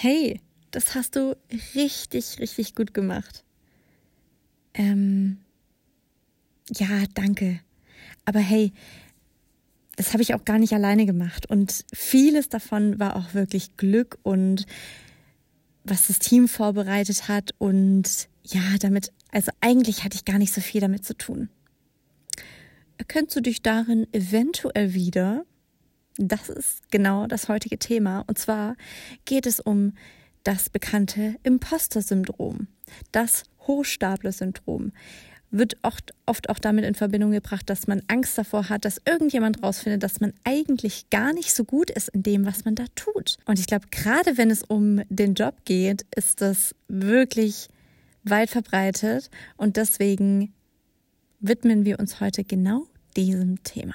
Hey, das hast du richtig, richtig gut gemacht. Ähm, ja, danke. Aber hey, das habe ich auch gar nicht alleine gemacht. Und vieles davon war auch wirklich Glück und was das Team vorbereitet hat. Und ja, damit, also eigentlich hatte ich gar nicht so viel damit zu tun. Erkennst du dich darin eventuell wieder? Das ist genau das heutige Thema. Und zwar geht es um das bekannte Imposter-Syndrom, das Hochstapler-Syndrom wird oft, oft auch damit in Verbindung gebracht, dass man Angst davor hat, dass irgendjemand rausfindet, dass man eigentlich gar nicht so gut ist in dem, was man da tut. Und ich glaube, gerade wenn es um den Job geht, ist das wirklich weit verbreitet und deswegen widmen wir uns heute genau diesem Thema.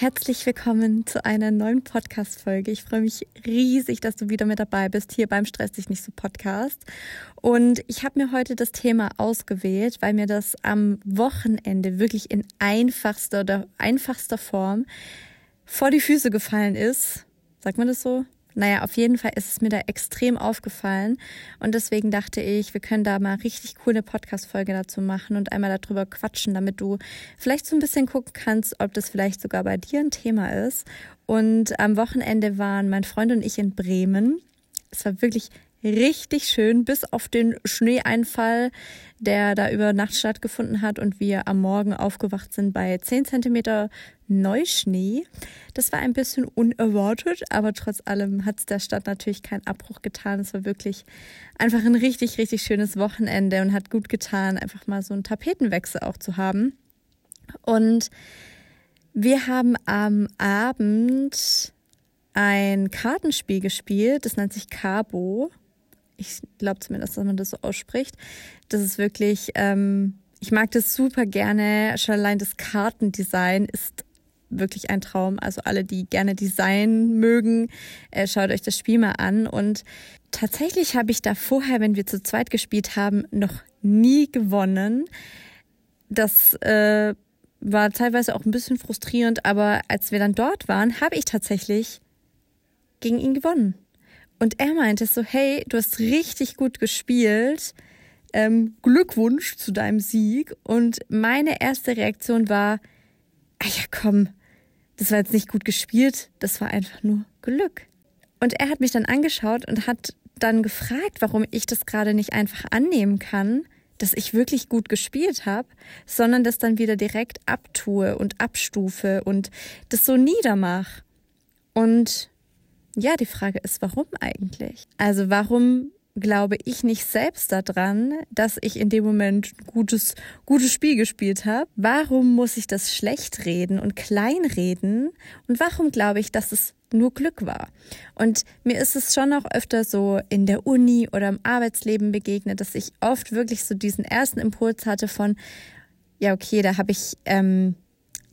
Herzlich willkommen zu einer neuen Podcast-Folge. Ich freue mich riesig, dass du wieder mit dabei bist hier beim Stress dich nicht so Podcast. Und ich habe mir heute das Thema ausgewählt, weil mir das am Wochenende wirklich in einfachster oder einfachster Form vor die Füße gefallen ist. Sagt man das so? Naja, auf jeden Fall ist es mir da extrem aufgefallen. Und deswegen dachte ich, wir können da mal richtig coole Podcast-Folge dazu machen und einmal darüber quatschen, damit du vielleicht so ein bisschen gucken kannst, ob das vielleicht sogar bei dir ein Thema ist. Und am Wochenende waren mein Freund und ich in Bremen. Es war wirklich richtig schön, bis auf den Schneeeinfall, der da über Nacht stattgefunden hat und wir am Morgen aufgewacht sind bei 10 Zentimeter Neuschnee. Das war ein bisschen unerwartet, aber trotz allem hat es der Stadt natürlich keinen Abbruch getan. Es war wirklich einfach ein richtig, richtig schönes Wochenende und hat gut getan, einfach mal so einen Tapetenwechsel auch zu haben. Und wir haben am Abend ein Kartenspiel gespielt, das nennt sich Cabo ich glaube zumindest, dass man das so ausspricht. Das ist wirklich, ähm, ich mag das super gerne. Schon allein das Kartendesign ist wirklich ein Traum. Also alle, die gerne Design mögen, äh, schaut euch das Spiel mal an. Und tatsächlich habe ich da vorher, wenn wir zu zweit gespielt haben, noch nie gewonnen. Das äh, war teilweise auch ein bisschen frustrierend, aber als wir dann dort waren, habe ich tatsächlich gegen ihn gewonnen. Und er meinte so, hey, du hast richtig gut gespielt. Ähm, Glückwunsch zu deinem Sieg. Und meine erste Reaktion war, ah ja, komm, das war jetzt nicht gut gespielt, das war einfach nur Glück. Und er hat mich dann angeschaut und hat dann gefragt, warum ich das gerade nicht einfach annehmen kann, dass ich wirklich gut gespielt habe, sondern das dann wieder direkt abtue und abstufe und das so niedermach. Und ja, die Frage ist, warum eigentlich? Also warum glaube ich nicht selbst daran, dass ich in dem Moment ein gutes, gutes Spiel gespielt habe? Warum muss ich das schlecht reden und kleinreden? Und warum glaube ich, dass es nur Glück war? Und mir ist es schon auch öfter so in der Uni oder im Arbeitsleben begegnet, dass ich oft wirklich so diesen ersten Impuls hatte von, ja, okay, da habe ich ähm,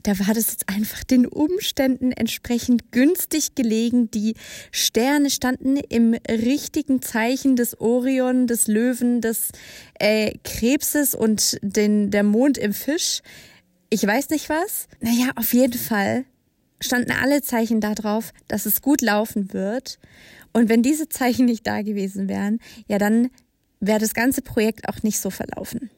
da war das jetzt einfach den Umständen entsprechend günstig gelegen. Die Sterne standen im richtigen Zeichen des Orion, des Löwen, des äh, Krebses und den, der Mond im Fisch. Ich weiß nicht was. Naja, auf jeden Fall standen alle Zeichen darauf, dass es gut laufen wird. Und wenn diese Zeichen nicht da gewesen wären, ja, dann wäre das ganze Projekt auch nicht so verlaufen.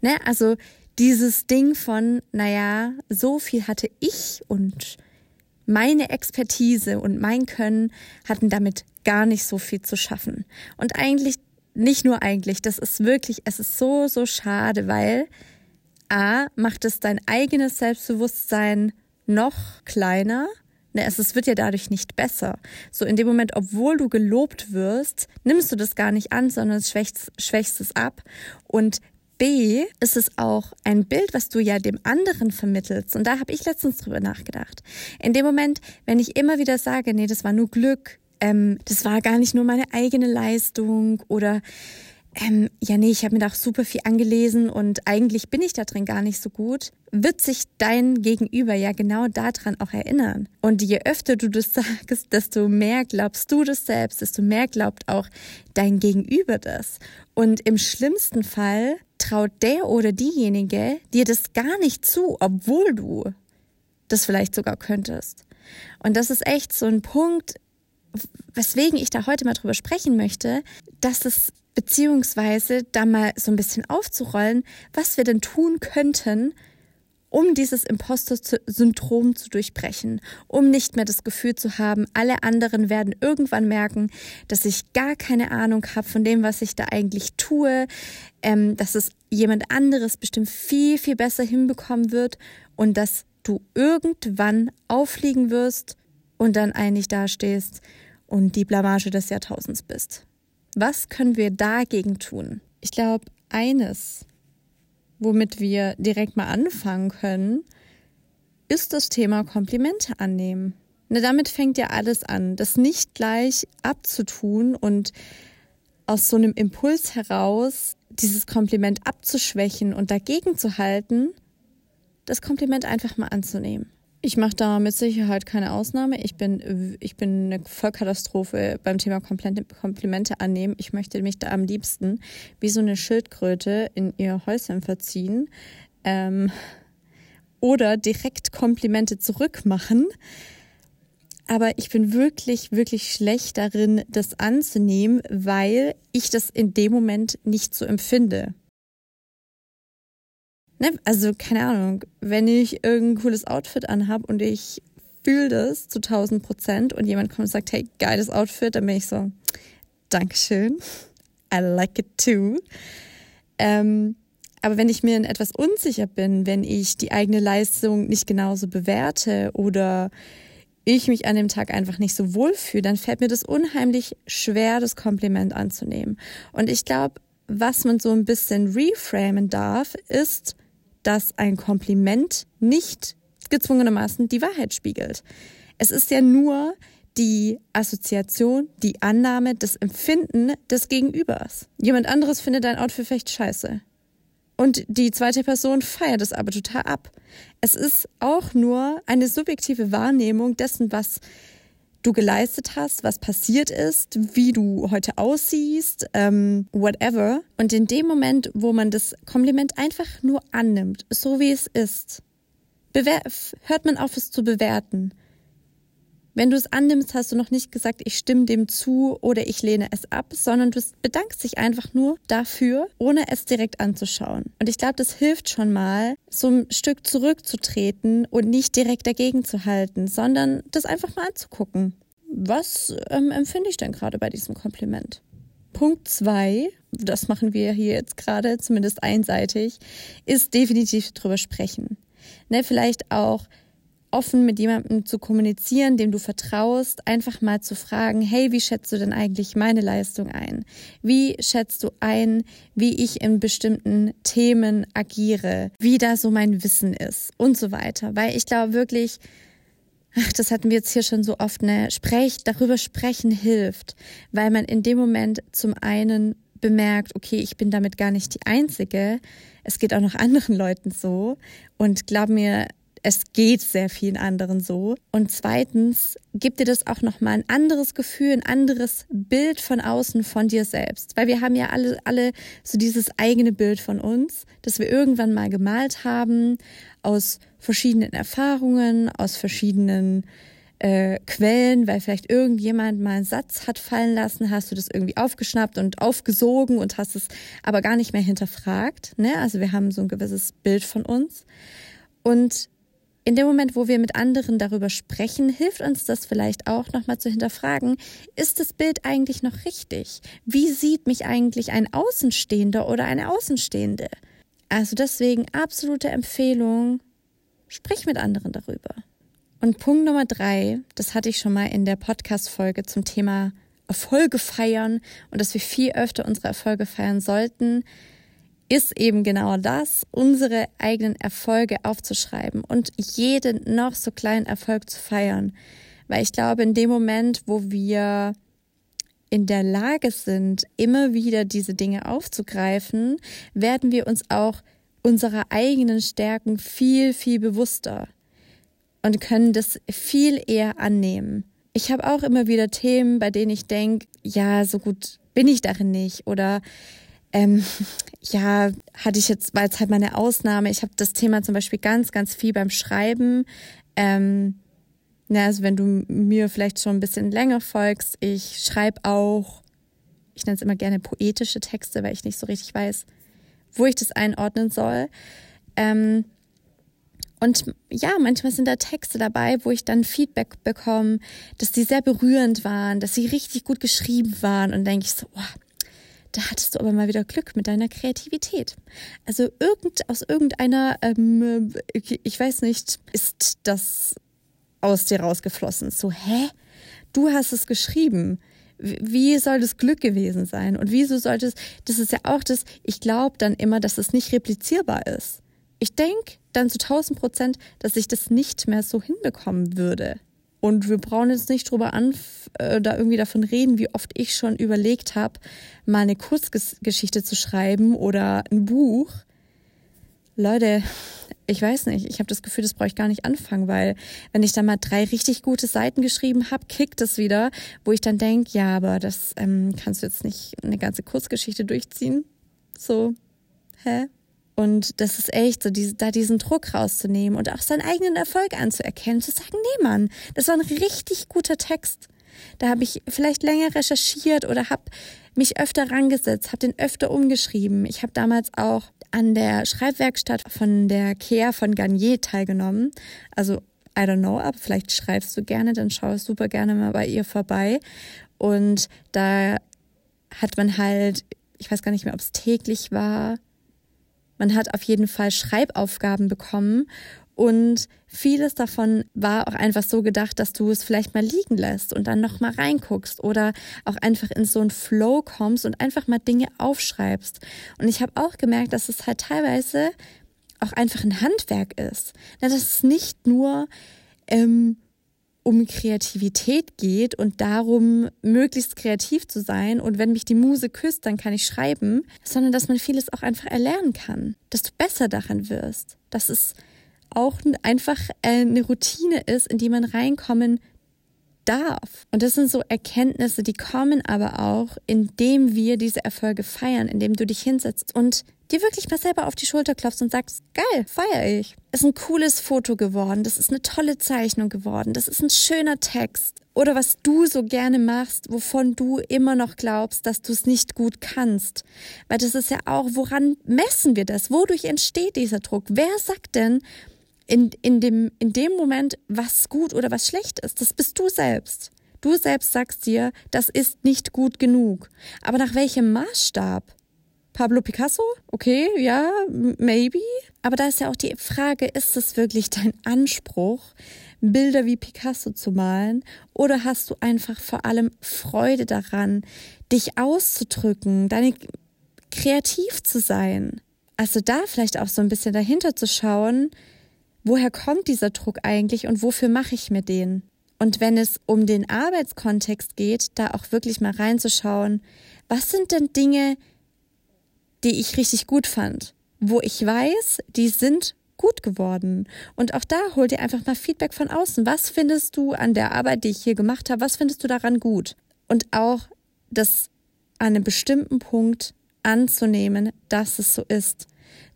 Ne? Also dieses Ding von, naja, so viel hatte ich und meine Expertise und mein Können hatten damit gar nicht so viel zu schaffen. Und eigentlich, nicht nur eigentlich, das ist wirklich, es ist so, so schade, weil A, macht es dein eigenes Selbstbewusstsein noch kleiner. Ne, es, es wird ja dadurch nicht besser. So in dem Moment, obwohl du gelobt wirst, nimmst du das gar nicht an, sondern schwächst, schwächst es ab. Und B ist es auch ein Bild, was du ja dem anderen vermittelst. Und da habe ich letztens drüber nachgedacht. In dem Moment, wenn ich immer wieder sage, nee, das war nur Glück, ähm, das war gar nicht nur meine eigene Leistung oder ähm, ja, nee, ich habe mir da auch super viel angelesen und eigentlich bin ich da drin gar nicht so gut, wird sich dein Gegenüber ja genau daran auch erinnern. Und je öfter du das sagst, desto mehr glaubst du das selbst, desto mehr glaubt auch dein Gegenüber das. Und im schlimmsten Fall traut der oder diejenige dir das gar nicht zu, obwohl du das vielleicht sogar könntest. Und das ist echt so ein Punkt, weswegen ich da heute mal drüber sprechen möchte, dass es beziehungsweise da mal so ein bisschen aufzurollen, was wir denn tun könnten, um dieses Imposter-Syndrom zu durchbrechen, um nicht mehr das Gefühl zu haben, alle anderen werden irgendwann merken, dass ich gar keine Ahnung habe von dem, was ich da eigentlich tue, ähm, dass es jemand anderes bestimmt viel, viel besser hinbekommen wird und dass du irgendwann auffliegen wirst und dann eigentlich dastehst und die Blamage des Jahrtausends bist. Was können wir dagegen tun? Ich glaube, eines, womit wir direkt mal anfangen können, ist das Thema Komplimente annehmen. Na, damit fängt ja alles an, das nicht gleich abzutun und aus so einem Impuls heraus dieses Kompliment abzuschwächen und dagegen zu halten, das Kompliment einfach mal anzunehmen. Ich mache da mit Sicherheit keine Ausnahme. Ich bin, ich bin eine Vollkatastrophe beim Thema Komplimente annehmen. Ich möchte mich da am liebsten wie so eine Schildkröte in ihr Häuschen verziehen ähm, oder direkt Komplimente zurückmachen. Aber ich bin wirklich, wirklich schlecht darin, das anzunehmen, weil ich das in dem Moment nicht so empfinde. Ne? Also, keine Ahnung, wenn ich irgendein cooles Outfit anhab und ich fühle das zu 1000 Prozent und jemand kommt und sagt, hey, geiles Outfit, dann bin ich so, Dankeschön, I like it too. Ähm, aber wenn ich mir in etwas unsicher bin, wenn ich die eigene Leistung nicht genauso bewerte oder ich mich an dem Tag einfach nicht so wohl fühle, dann fällt mir das unheimlich schwer, das Kompliment anzunehmen. Und ich glaube, was man so ein bisschen reframen darf, ist, dass ein Kompliment nicht gezwungenermaßen die Wahrheit spiegelt. Es ist ja nur die Assoziation, die Annahme, das Empfinden des Gegenübers. Jemand anderes findet dein Outfit vielleicht scheiße. Und die zweite Person feiert es aber total ab. Es ist auch nur eine subjektive Wahrnehmung dessen, was du geleistet hast, was passiert ist, wie du heute aussiehst, ähm, whatever. Und in dem Moment, wo man das Kompliment einfach nur annimmt, so wie es ist, hört man auf, es zu bewerten. Wenn du es annimmst, hast du noch nicht gesagt, ich stimme dem zu oder ich lehne es ab, sondern du bedankst dich einfach nur dafür, ohne es direkt anzuschauen. Und ich glaube, das hilft schon mal, so ein Stück zurückzutreten und nicht direkt dagegen zu halten, sondern das einfach mal anzugucken. Was ähm, empfinde ich denn gerade bei diesem Kompliment? Punkt zwei, das machen wir hier jetzt gerade, zumindest einseitig, ist definitiv drüber sprechen. Ne, vielleicht auch offen mit jemandem zu kommunizieren, dem du vertraust, einfach mal zu fragen, hey, wie schätzt du denn eigentlich meine Leistung ein? Wie schätzt du ein, wie ich in bestimmten Themen agiere, wie da so mein Wissen ist und so weiter. Weil ich glaube wirklich, ach, das hatten wir jetzt hier schon so oft, ne, sprech, darüber sprechen hilft, weil man in dem Moment zum einen bemerkt, okay, ich bin damit gar nicht die Einzige. Es geht auch noch anderen Leuten so. Und glaub mir, es geht sehr vielen anderen so. Und zweitens gibt dir das auch nochmal ein anderes Gefühl, ein anderes Bild von außen von dir selbst. Weil wir haben ja alle, alle so dieses eigene Bild von uns, das wir irgendwann mal gemalt haben, aus verschiedenen Erfahrungen, aus verschiedenen äh, Quellen, weil vielleicht irgendjemand mal einen Satz hat fallen lassen, hast du das irgendwie aufgeschnappt und aufgesogen und hast es aber gar nicht mehr hinterfragt. Ne? Also wir haben so ein gewisses Bild von uns. Und in dem Moment, wo wir mit anderen darüber sprechen, hilft uns das vielleicht auch nochmal zu hinterfragen, ist das Bild eigentlich noch richtig? Wie sieht mich eigentlich ein Außenstehender oder eine Außenstehende? Also deswegen absolute Empfehlung, sprich mit anderen darüber. Und Punkt Nummer drei, das hatte ich schon mal in der Podcast-Folge zum Thema Erfolge feiern und dass wir viel öfter unsere Erfolge feiern sollten, ist eben genau das, unsere eigenen Erfolge aufzuschreiben und jeden noch so kleinen Erfolg zu feiern. Weil ich glaube, in dem Moment, wo wir in der Lage sind, immer wieder diese Dinge aufzugreifen, werden wir uns auch unserer eigenen Stärken viel, viel bewusster und können das viel eher annehmen. Ich habe auch immer wieder Themen, bei denen ich denke, ja, so gut bin ich darin nicht oder ähm, ja, hatte ich jetzt, war jetzt halt meine Ausnahme. Ich habe das Thema zum Beispiel ganz, ganz viel beim Schreiben. Ähm, na, also wenn du mir vielleicht schon ein bisschen länger folgst, ich schreibe auch, ich nenne es immer gerne poetische Texte, weil ich nicht so richtig weiß, wo ich das einordnen soll. Ähm, und ja, manchmal sind da Texte dabei, wo ich dann Feedback bekomme, dass die sehr berührend waren, dass sie richtig gut geschrieben waren. Und denke ich so, oh, da hattest du aber mal wieder Glück mit deiner Kreativität. Also irgend, aus irgendeiner, ähm, ich weiß nicht, ist das aus dir rausgeflossen. So, hä? Du hast es geschrieben. Wie soll das Glück gewesen sein? Und wieso sollte es, das ist ja auch das, ich glaube dann immer, dass es nicht replizierbar ist. Ich denke dann zu 1000 Prozent, dass ich das nicht mehr so hinbekommen würde. Und wir brauchen jetzt nicht drüber an, äh, da irgendwie davon reden, wie oft ich schon überlegt habe, mal eine Kurzgeschichte zu schreiben oder ein Buch. Leute, ich weiß nicht, ich habe das Gefühl, das brauche ich gar nicht anfangen, weil wenn ich dann mal drei richtig gute Seiten geschrieben habe, kickt es wieder, wo ich dann denke, ja, aber das ähm, kannst du jetzt nicht eine ganze Kurzgeschichte durchziehen. So, hä? Und das ist echt so, diese, da diesen Druck rauszunehmen und auch seinen eigenen Erfolg anzuerkennen, zu sagen, nee, Mann, das war ein richtig guter Text. Da habe ich vielleicht länger recherchiert oder habe mich öfter rangesetzt, habe den öfter umgeschrieben. Ich habe damals auch an der Schreibwerkstatt von der Kea von Garnier teilgenommen. Also, I don't know, aber vielleicht schreibst du gerne, dann schau ich super gerne mal bei ihr vorbei. Und da hat man halt, ich weiß gar nicht mehr, ob es täglich war, man hat auf jeden Fall Schreibaufgaben bekommen und vieles davon war auch einfach so gedacht, dass du es vielleicht mal liegen lässt und dann noch mal reinguckst oder auch einfach in so einen Flow kommst und einfach mal Dinge aufschreibst. Und ich habe auch gemerkt, dass es halt teilweise auch einfach ein Handwerk ist. Dass es nicht nur ähm, um Kreativität geht und darum, möglichst kreativ zu sein und wenn mich die Muse küsst, dann kann ich schreiben, sondern dass man vieles auch einfach erlernen kann, dass du besser daran wirst, dass es auch einfach äh, eine Routine ist, in die man reinkommen darf. Und das sind so Erkenntnisse, die kommen aber auch, indem wir diese Erfolge feiern, indem du dich hinsetzt und dir wirklich mal selber auf die Schulter klopfst und sagst, geil, feier ich. Ist ein cooles Foto geworden, das ist eine tolle Zeichnung geworden, das ist ein schöner Text. Oder was du so gerne machst, wovon du immer noch glaubst, dass du es nicht gut kannst. Weil das ist ja auch, woran messen wir das? Wodurch entsteht dieser Druck? Wer sagt denn, in, in, dem, in dem Moment, was gut oder was schlecht ist. Das bist du selbst. Du selbst sagst dir, das ist nicht gut genug. Aber nach welchem Maßstab? Pablo Picasso? Okay, ja, maybe. Aber da ist ja auch die Frage, ist es wirklich dein Anspruch, Bilder wie Picasso zu malen? Oder hast du einfach vor allem Freude daran, dich auszudrücken, deine kreativ zu sein? Also da vielleicht auch so ein bisschen dahinter zu schauen, woher kommt dieser Druck eigentlich und wofür mache ich mir den? Und wenn es um den Arbeitskontext geht, da auch wirklich mal reinzuschauen, was sind denn Dinge, die ich richtig gut fand, wo ich weiß, die sind gut geworden. Und auch da hol dir einfach mal Feedback von außen. Was findest du an der Arbeit, die ich hier gemacht habe, was findest du daran gut? Und auch das an einem bestimmten Punkt anzunehmen, dass es so ist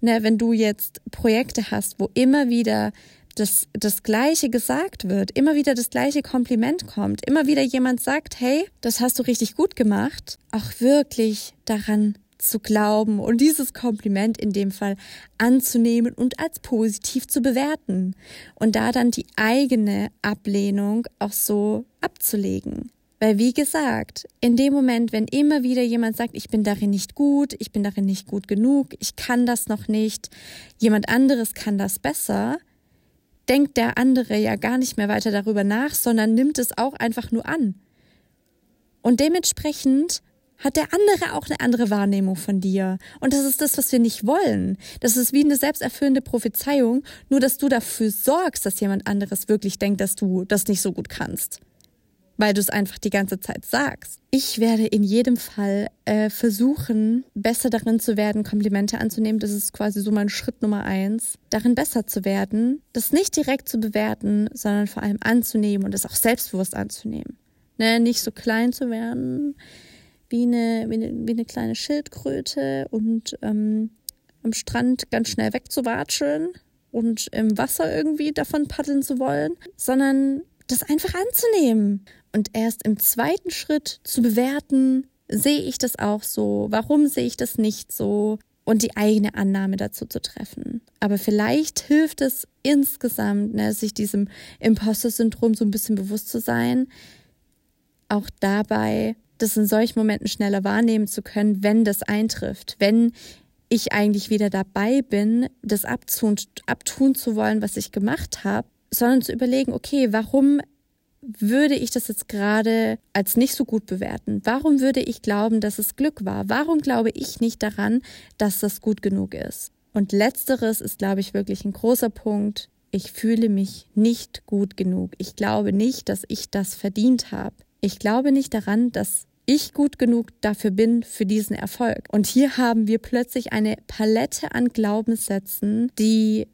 ne, wenn du jetzt Projekte hast, wo immer wieder das, das Gleiche gesagt wird, immer wieder das gleiche Kompliment kommt, immer wieder jemand sagt, hey, das hast du richtig gut gemacht, auch wirklich daran zu glauben und dieses Kompliment in dem Fall anzunehmen und als positiv zu bewerten und da dann die eigene Ablehnung auch so abzulegen. Weil wie gesagt, in dem Moment, wenn immer wieder jemand sagt, ich bin darin nicht gut, ich bin darin nicht gut genug, ich kann das noch nicht, jemand anderes kann das besser, denkt der andere ja gar nicht mehr weiter darüber nach, sondern nimmt es auch einfach nur an. Und dementsprechend hat der andere auch eine andere Wahrnehmung von dir. Und das ist das, was wir nicht wollen. Das ist wie eine selbsterfüllende Prophezeiung, nur dass du dafür sorgst, dass jemand anderes wirklich denkt, dass du das nicht so gut kannst. Weil du es einfach die ganze Zeit sagst. Ich werde in jedem Fall äh, versuchen, besser darin zu werden, Komplimente anzunehmen. Das ist quasi so mein Schritt Nummer eins. Darin besser zu werden, das nicht direkt zu bewerten, sondern vor allem anzunehmen und es auch selbstbewusst anzunehmen. Ne? Nicht so klein zu werden wie eine, wie eine, wie eine kleine Schildkröte und ähm, am Strand ganz schnell wegzuwatscheln und im Wasser irgendwie davon paddeln zu wollen, sondern das einfach anzunehmen. Und erst im zweiten Schritt zu bewerten, sehe ich das auch so, warum sehe ich das nicht so? Und die eigene Annahme dazu zu treffen. Aber vielleicht hilft es insgesamt, ne, sich diesem Imposter-Syndrom so ein bisschen bewusst zu sein, auch dabei das in solchen Momenten schneller wahrnehmen zu können, wenn das eintrifft, wenn ich eigentlich wieder dabei bin, das abtun, abtun zu wollen, was ich gemacht habe, sondern zu überlegen, okay, warum würde ich das jetzt gerade als nicht so gut bewerten? Warum würde ich glauben, dass es Glück war? Warum glaube ich nicht daran, dass das gut genug ist? Und letzteres ist, glaube ich, wirklich ein großer Punkt. Ich fühle mich nicht gut genug. Ich glaube nicht, dass ich das verdient habe. Ich glaube nicht daran, dass ich gut genug dafür bin für diesen Erfolg. Und hier haben wir plötzlich eine Palette an Glaubenssätzen, die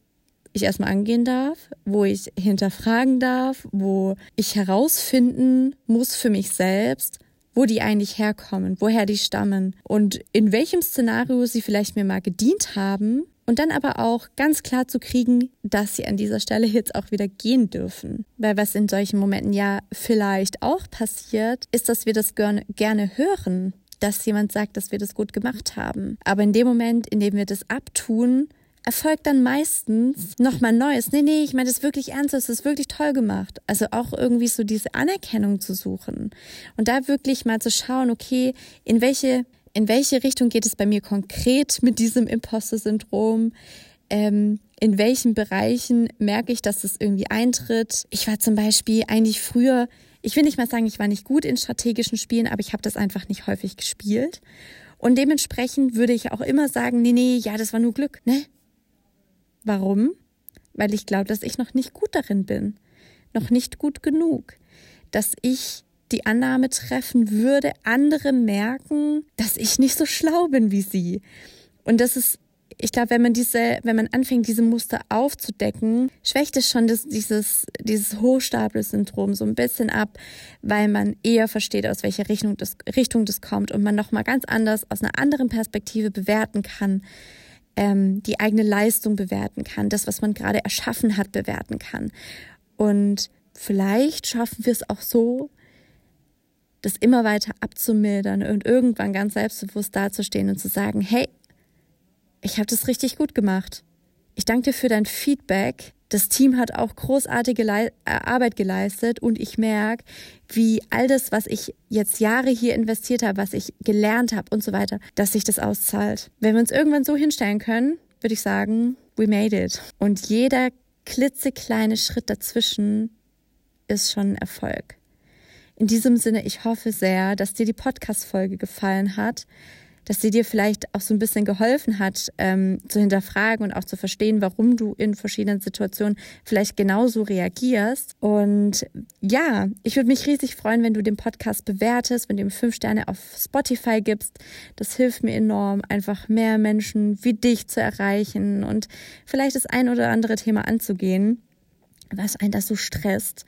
ich erstmal angehen darf, wo ich hinterfragen darf, wo ich herausfinden muss für mich selbst, wo die eigentlich herkommen, woher die stammen und in welchem Szenario sie vielleicht mir mal gedient haben und dann aber auch ganz klar zu kriegen, dass sie an dieser Stelle jetzt auch wieder gehen dürfen. Weil was in solchen Momenten ja vielleicht auch passiert, ist, dass wir das gerne hören, dass jemand sagt, dass wir das gut gemacht haben. Aber in dem Moment, in dem wir das abtun, erfolgt dann meistens nochmal Neues. Nee, nee, ich meine das wirklich ernst, das ist wirklich toll gemacht. Also auch irgendwie so diese Anerkennung zu suchen und da wirklich mal zu schauen, okay, in welche in welche Richtung geht es bei mir konkret mit diesem Imposter-Syndrom? Ähm, in welchen Bereichen merke ich, dass es irgendwie eintritt? Ich war zum Beispiel eigentlich früher, ich will nicht mal sagen, ich war nicht gut in strategischen Spielen, aber ich habe das einfach nicht häufig gespielt. Und dementsprechend würde ich auch immer sagen, nee, nee, ja, das war nur Glück, ne? Warum? Weil ich glaube, dass ich noch nicht gut darin bin. Noch nicht gut genug. Dass ich die Annahme treffen würde, andere merken, dass ich nicht so schlau bin wie sie. Und das ist, ich glaube, wenn man diese, wenn man anfängt, diese Muster aufzudecken, schwächt es schon das, dieses, dieses Hochstapel-Syndrom so ein bisschen ab, weil man eher versteht, aus welcher Richtung das, Richtung das kommt und man nochmal ganz anders aus einer anderen Perspektive bewerten kann, ähm, die eigene Leistung bewerten kann, das, was man gerade erschaffen hat, bewerten kann. Und vielleicht schaffen wir es auch so, das immer weiter abzumildern und irgendwann ganz selbstbewusst dazustehen und zu sagen, hey, ich habe das richtig gut gemacht. Ich danke dir für dein Feedback. Das Team hat auch großartige Le äh, Arbeit geleistet und ich merke, wie all das, was ich jetzt Jahre hier investiert habe, was ich gelernt habe und so weiter, dass sich das auszahlt. Wenn wir uns irgendwann so hinstellen können, würde ich sagen, we made it. Und jeder klitzekleine Schritt dazwischen ist schon ein Erfolg. In diesem Sinne, ich hoffe sehr, dass dir die Podcast-Folge gefallen hat, dass sie dir vielleicht auch so ein bisschen geholfen hat, ähm, zu hinterfragen und auch zu verstehen, warum du in verschiedenen Situationen vielleicht genauso reagierst. Und ja, ich würde mich riesig freuen, wenn du den Podcast bewertest, wenn du ihm fünf Sterne auf Spotify gibst. Das hilft mir enorm, einfach mehr Menschen wie dich zu erreichen und vielleicht das ein oder andere Thema anzugehen, was einen das so stresst.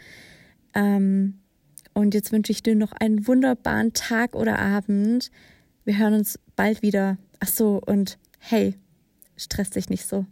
Ähm, und jetzt wünsche ich dir noch einen wunderbaren Tag oder Abend. Wir hören uns bald wieder. Ach so, und hey, stress dich nicht so.